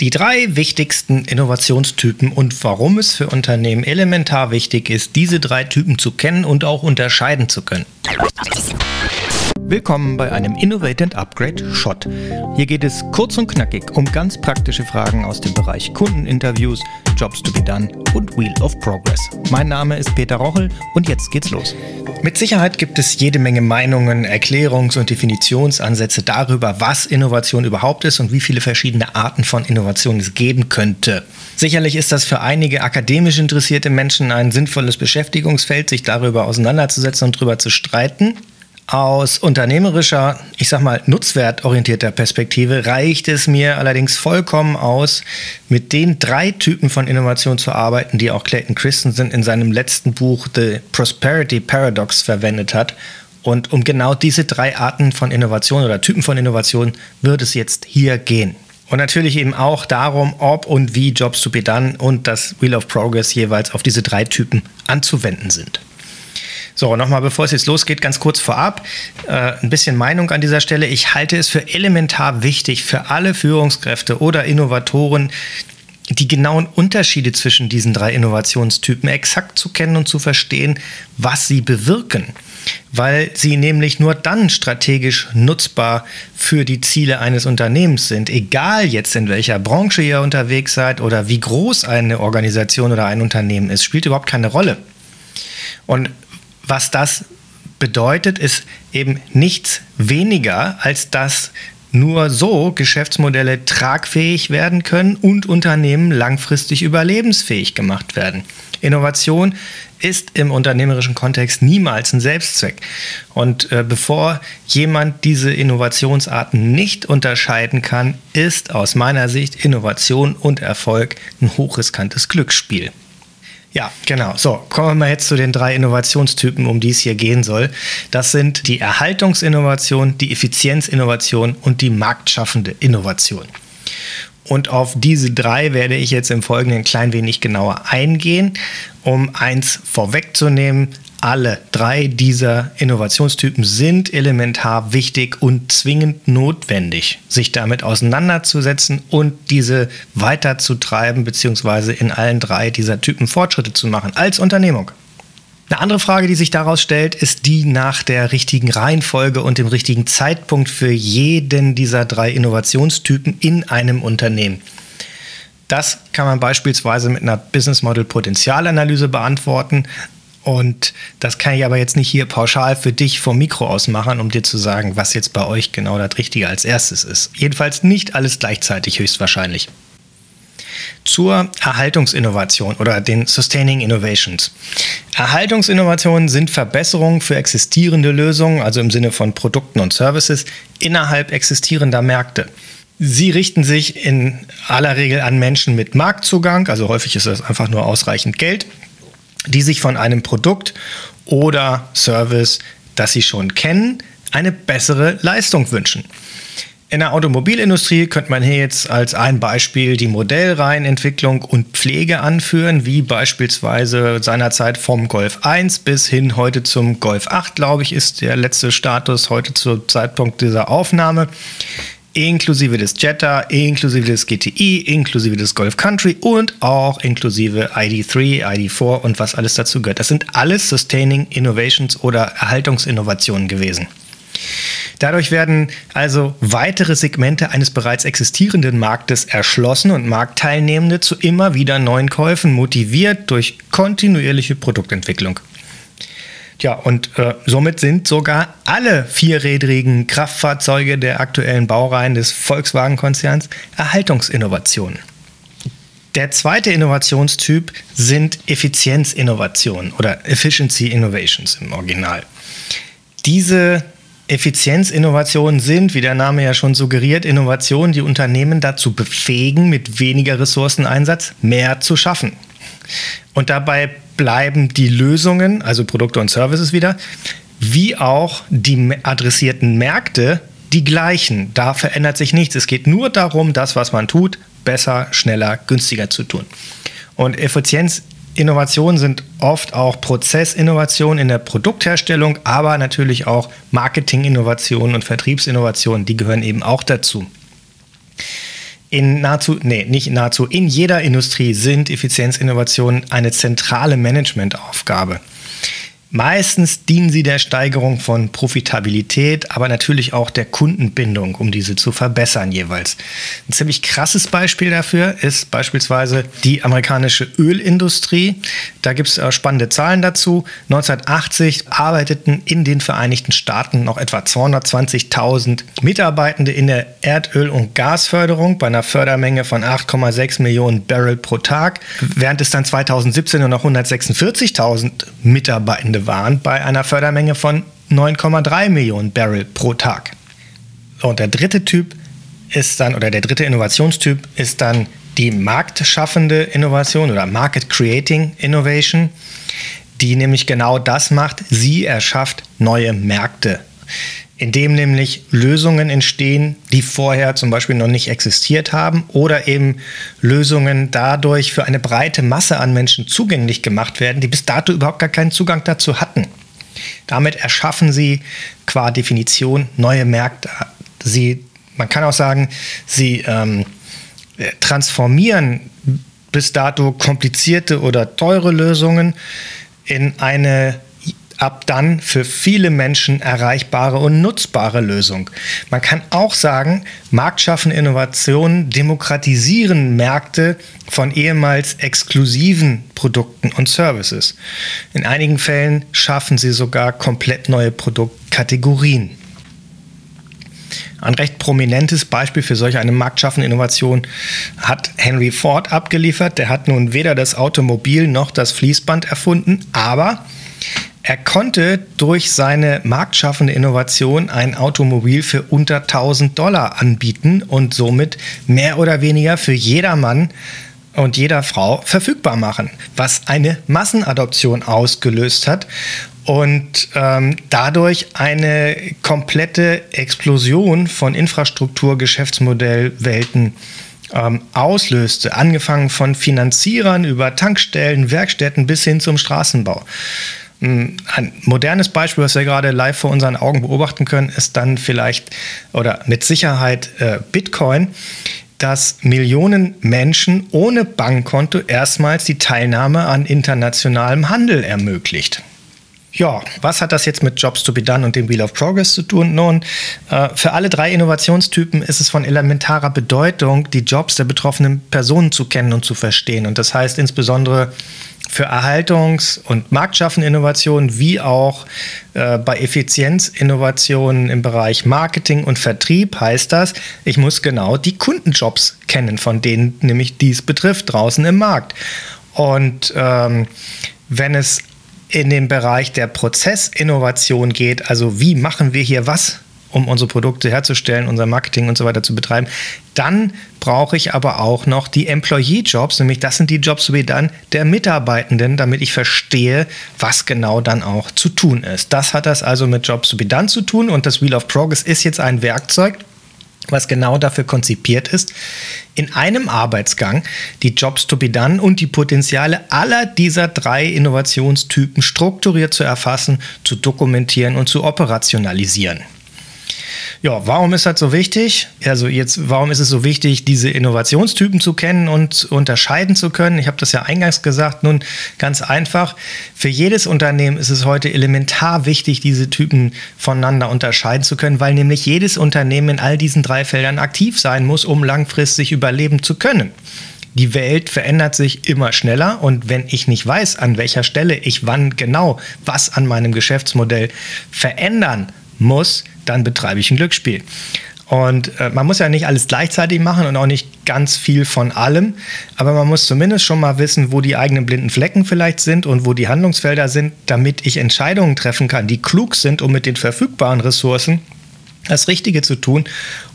Die drei wichtigsten Innovationstypen und warum es für Unternehmen elementar wichtig ist, diese drei Typen zu kennen und auch unterscheiden zu können. Willkommen bei einem Innovate and Upgrade Shot. Hier geht es kurz und knackig um ganz praktische Fragen aus dem Bereich Kundeninterviews, Jobs to be done und Wheel of Progress. Mein Name ist Peter Rochel und jetzt geht's los. Mit Sicherheit gibt es jede Menge Meinungen, Erklärungs- und Definitionsansätze darüber, was Innovation überhaupt ist und wie viele verschiedene Arten von Innovation es geben könnte. Sicherlich ist das für einige akademisch interessierte Menschen ein sinnvolles Beschäftigungsfeld, sich darüber auseinanderzusetzen und darüber zu streiten. Aus unternehmerischer, ich sag mal, nutzwertorientierter Perspektive reicht es mir allerdings vollkommen aus, mit den drei Typen von Innovation zu arbeiten, die auch Clayton Christensen in seinem letzten Buch The Prosperity Paradox verwendet hat. Und um genau diese drei Arten von Innovation oder Typen von Innovation wird es jetzt hier gehen. Und natürlich eben auch darum, ob und wie Jobs to be done und das Wheel of Progress jeweils auf diese drei Typen anzuwenden sind. So, nochmal, bevor es jetzt losgeht, ganz kurz vorab, äh, ein bisschen Meinung an dieser Stelle. Ich halte es für elementar wichtig für alle Führungskräfte oder Innovatoren, die genauen Unterschiede zwischen diesen drei Innovationstypen exakt zu kennen und zu verstehen, was sie bewirken. Weil sie nämlich nur dann strategisch nutzbar für die Ziele eines Unternehmens sind. Egal jetzt in welcher Branche ihr unterwegs seid oder wie groß eine Organisation oder ein Unternehmen ist, spielt überhaupt keine Rolle. Und was das bedeutet, ist eben nichts weniger, als dass nur so Geschäftsmodelle tragfähig werden können und Unternehmen langfristig überlebensfähig gemacht werden. Innovation ist im unternehmerischen Kontext niemals ein Selbstzweck. Und äh, bevor jemand diese Innovationsarten nicht unterscheiden kann, ist aus meiner Sicht Innovation und Erfolg ein hochriskantes Glücksspiel. Ja, genau. So, kommen wir jetzt zu den drei Innovationstypen, um die es hier gehen soll. Das sind die Erhaltungsinnovation, die Effizienzinnovation und die marktschaffende Innovation. Und auf diese drei werde ich jetzt im Folgenden ein klein wenig genauer eingehen, um eins vorwegzunehmen alle drei dieser Innovationstypen sind elementar wichtig und zwingend notwendig, sich damit auseinanderzusetzen und diese weiterzutreiben, beziehungsweise in allen drei dieser Typen Fortschritte zu machen als Unternehmung. Eine andere Frage, die sich daraus stellt, ist die nach der richtigen Reihenfolge und dem richtigen Zeitpunkt für jeden dieser drei Innovationstypen in einem Unternehmen. Das kann man beispielsweise mit einer Business Model Potenzialanalyse beantworten. Und das kann ich aber jetzt nicht hier pauschal für dich vom Mikro aus machen, um dir zu sagen, was jetzt bei euch genau das Richtige als erstes ist. Jedenfalls nicht alles gleichzeitig höchstwahrscheinlich. Zur Erhaltungsinnovation oder den Sustaining Innovations. Erhaltungsinnovationen sind Verbesserungen für existierende Lösungen, also im Sinne von Produkten und Services, innerhalb existierender Märkte. Sie richten sich in aller Regel an Menschen mit Marktzugang, also häufig ist das einfach nur ausreichend Geld die sich von einem Produkt oder Service, das sie schon kennen, eine bessere Leistung wünschen. In der Automobilindustrie könnte man hier jetzt als ein Beispiel die Modellreihenentwicklung und Pflege anführen, wie beispielsweise seinerzeit vom Golf 1 bis hin heute zum Golf 8, glaube ich, ist der letzte Status heute zum Zeitpunkt dieser Aufnahme inklusive des Jetta, inklusive des GTI, inklusive des Golf Country und auch inklusive ID3, ID4 und was alles dazu gehört. Das sind alles Sustaining Innovations oder Erhaltungsinnovationen gewesen. Dadurch werden also weitere Segmente eines bereits existierenden Marktes erschlossen und Marktteilnehmende zu immer wieder neuen Käufen motiviert durch kontinuierliche Produktentwicklung. Tja, und äh, somit sind sogar alle vierrädrigen Kraftfahrzeuge der aktuellen Baureihen des Volkswagen-Konzerns Erhaltungsinnovationen. Der zweite Innovationstyp sind Effizienzinnovationen oder Efficiency Innovations im Original. Diese Effizienzinnovationen sind, wie der Name ja schon suggeriert, Innovationen, die Unternehmen dazu befähigen, mit weniger Ressourceneinsatz mehr zu schaffen. Und dabei bleiben die Lösungen, also Produkte und Services wieder, wie auch die adressierten Märkte die gleichen. Da verändert sich nichts. Es geht nur darum, das, was man tut, besser, schneller, günstiger zu tun. Und Effizienzinnovationen sind oft auch Prozessinnovationen in der Produktherstellung, aber natürlich auch Marketinginnovationen und Vertriebsinnovationen, die gehören eben auch dazu. In nahezu, nee, nicht nahezu, in jeder Industrie sind Effizienzinnovationen eine zentrale Managementaufgabe. Meistens dienen sie der Steigerung von Profitabilität, aber natürlich auch der Kundenbindung, um diese zu verbessern jeweils. Ein ziemlich krasses Beispiel dafür ist beispielsweise die amerikanische Ölindustrie. Da gibt es äh, spannende Zahlen dazu. 1980 arbeiteten in den Vereinigten Staaten noch etwa 220.000 Mitarbeitende in der Erdöl- und Gasförderung bei einer Fördermenge von 8,6 Millionen Barrel pro Tag, während es dann 2017 nur noch 146.000 Mitarbeitende Ende waren bei einer Fördermenge von 9,3 Millionen Barrel pro Tag. Und der dritte Typ ist dann, oder der dritte Innovationstyp ist dann die marktschaffende Innovation oder Market Creating Innovation, die nämlich genau das macht. Sie erschafft neue Märkte, indem nämlich Lösungen entstehen, die vorher zum Beispiel noch nicht existiert haben oder eben Lösungen dadurch für eine breite Masse an Menschen zugänglich gemacht werden, die bis dato überhaupt gar keinen Zugang dazu hatten. Damit erschaffen sie qua Definition neue Märkte. Sie, man kann auch sagen, sie ähm, transformieren bis dato komplizierte oder teure Lösungen in eine ab dann für viele Menschen erreichbare und nutzbare Lösung. Man kann auch sagen, marktschaffende Innovationen demokratisieren Märkte von ehemals exklusiven Produkten und Services. In einigen Fällen schaffen sie sogar komplett neue Produktkategorien. Ein recht prominentes Beispiel für solch eine marktschaffende Innovation hat Henry Ford abgeliefert. Der hat nun weder das Automobil noch das Fließband erfunden, aber er konnte durch seine marktschaffende Innovation ein Automobil für unter 1000 Dollar anbieten und somit mehr oder weniger für jedermann und jeder Frau verfügbar machen, was eine Massenadoption ausgelöst hat und ähm, dadurch eine komplette Explosion von Infrastruktur, Geschäftsmodellwelten ähm, auslöste, angefangen von Finanzierern über Tankstellen, Werkstätten bis hin zum Straßenbau. Ein modernes Beispiel, was wir gerade live vor unseren Augen beobachten können, ist dann vielleicht oder mit Sicherheit äh, Bitcoin, dass Millionen Menschen ohne Bankkonto erstmals die Teilnahme an internationalem Handel ermöglicht. Ja, was hat das jetzt mit Jobs to be done und dem Wheel of Progress zu tun? Nun, äh, für alle drei Innovationstypen ist es von elementarer Bedeutung, die Jobs der betroffenen Personen zu kennen und zu verstehen. Und das heißt insbesondere für Erhaltungs- und marktschaffende Innovationen wie auch äh, bei Effizienzinnovationen im Bereich Marketing und Vertrieb heißt das, ich muss genau die Kundenjobs kennen, von denen nämlich dies betrifft, draußen im Markt. Und ähm, wenn es in den Bereich der Prozessinnovation geht, also wie machen wir hier was um unsere Produkte herzustellen, unser Marketing und so weiter zu betreiben. Dann brauche ich aber auch noch die Employee-Jobs, nämlich das sind die Jobs wie dann der Mitarbeitenden, damit ich verstehe, was genau dann auch zu tun ist. Das hat das also mit Jobs to be done zu tun und das Wheel of Progress ist jetzt ein Werkzeug, was genau dafür konzipiert ist, in einem Arbeitsgang die Jobs to be done und die Potenziale aller dieser drei Innovationstypen strukturiert zu erfassen, zu dokumentieren und zu operationalisieren. Ja, warum ist das so wichtig? Also jetzt, warum ist es so wichtig, diese Innovationstypen zu kennen und unterscheiden zu können? Ich habe das ja eingangs gesagt. Nun, ganz einfach. Für jedes Unternehmen ist es heute elementar wichtig, diese Typen voneinander unterscheiden zu können, weil nämlich jedes Unternehmen in all diesen drei Feldern aktiv sein muss, um langfristig überleben zu können. Die Welt verändert sich immer schneller und wenn ich nicht weiß, an welcher Stelle ich wann genau was an meinem Geschäftsmodell verändern muss, dann betreibe ich ein Glücksspiel. Und äh, man muss ja nicht alles gleichzeitig machen und auch nicht ganz viel von allem, aber man muss zumindest schon mal wissen, wo die eigenen blinden Flecken vielleicht sind und wo die Handlungsfelder sind, damit ich Entscheidungen treffen kann, die klug sind, um mit den verfügbaren Ressourcen das Richtige zu tun,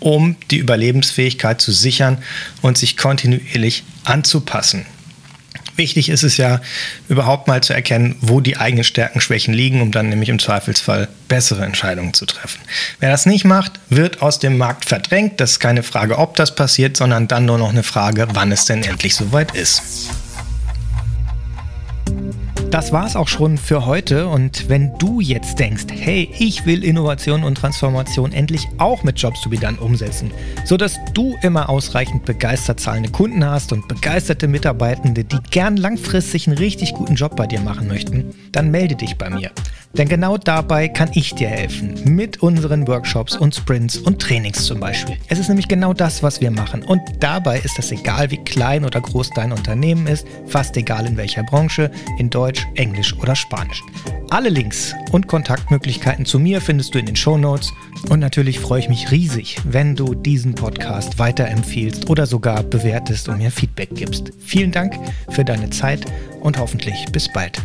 um die Überlebensfähigkeit zu sichern und sich kontinuierlich anzupassen. Wichtig ist es ja, überhaupt mal zu erkennen, wo die eigenen Stärken, Schwächen liegen, um dann nämlich im Zweifelsfall bessere Entscheidungen zu treffen. Wer das nicht macht, wird aus dem Markt verdrängt. Das ist keine Frage, ob das passiert, sondern dann nur noch eine Frage, wann es denn endlich soweit ist. Das war's auch schon für heute und wenn du jetzt denkst, hey, ich will Innovation und Transformation endlich auch mit Jobs to be done umsetzen, sodass du immer ausreichend begeistert zahlende Kunden hast und begeisterte Mitarbeitende, die gern langfristig einen richtig guten Job bei dir machen möchten, dann melde dich bei mir. Denn genau dabei kann ich dir helfen, mit unseren Workshops und Sprints und Trainings zum Beispiel. Es ist nämlich genau das, was wir machen. Und dabei ist es egal, wie klein oder groß dein Unternehmen ist, fast egal in welcher Branche, in Deutsch, Englisch oder Spanisch. Alle Links und Kontaktmöglichkeiten zu mir findest du in den Show Notes. Und natürlich freue ich mich riesig, wenn du diesen Podcast weiterempfiehlst oder sogar bewertest und mir Feedback gibst. Vielen Dank für deine Zeit und hoffentlich bis bald.